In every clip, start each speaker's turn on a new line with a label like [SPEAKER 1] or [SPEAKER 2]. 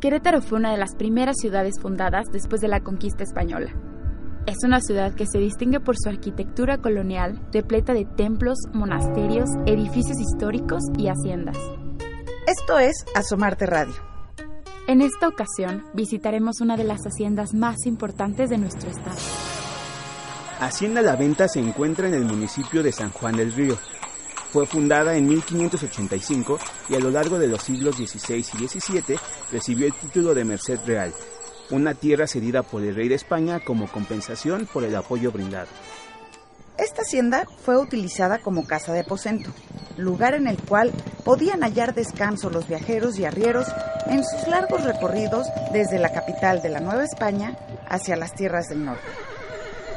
[SPEAKER 1] Querétaro fue una de las primeras ciudades fundadas después de la conquista española. Es una ciudad que se distingue por su arquitectura colonial, repleta de templos, monasterios, edificios históricos y haciendas.
[SPEAKER 2] Esto es Asomarte Radio.
[SPEAKER 1] En esta ocasión visitaremos una de las haciendas más importantes de nuestro estado.
[SPEAKER 3] Hacienda La Venta se encuentra en el municipio de San Juan del Río, fue fundada en 1585 y a lo largo de los siglos XVI y XVII recibió el título de Merced Real, una tierra cedida por el rey de España como compensación por el apoyo brindado.
[SPEAKER 2] Esta hacienda fue utilizada como casa de aposento, lugar en el cual podían hallar descanso los viajeros y arrieros en sus largos recorridos desde la capital de la Nueva España hacia las tierras del norte.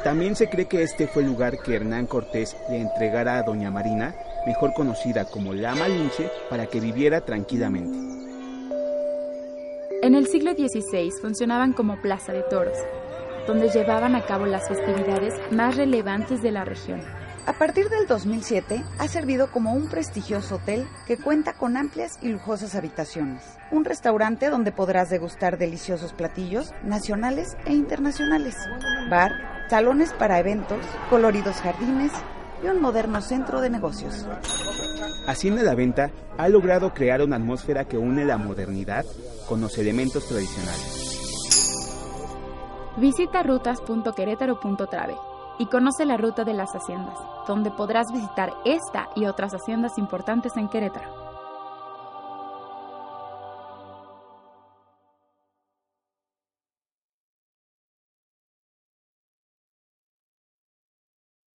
[SPEAKER 3] También se cree que este fue el lugar que Hernán Cortés le entregara a Doña Marina mejor conocida como la Malinche, para que viviera tranquilamente.
[SPEAKER 1] En el siglo XVI funcionaban como plaza de toros, donde llevaban a cabo las festividades más relevantes de la región.
[SPEAKER 2] A partir del 2007 ha servido como un prestigioso hotel que cuenta con amplias y lujosas habitaciones, un restaurante donde podrás degustar deliciosos platillos nacionales e internacionales, bar, salones para eventos, coloridos jardines, y un moderno centro de negocios.
[SPEAKER 3] Hacienda La Venta ha logrado crear una atmósfera que une la modernidad con los elementos tradicionales.
[SPEAKER 1] Visita rutas.querétaro.trave y conoce la ruta de las haciendas, donde podrás visitar esta y otras haciendas importantes en Querétaro.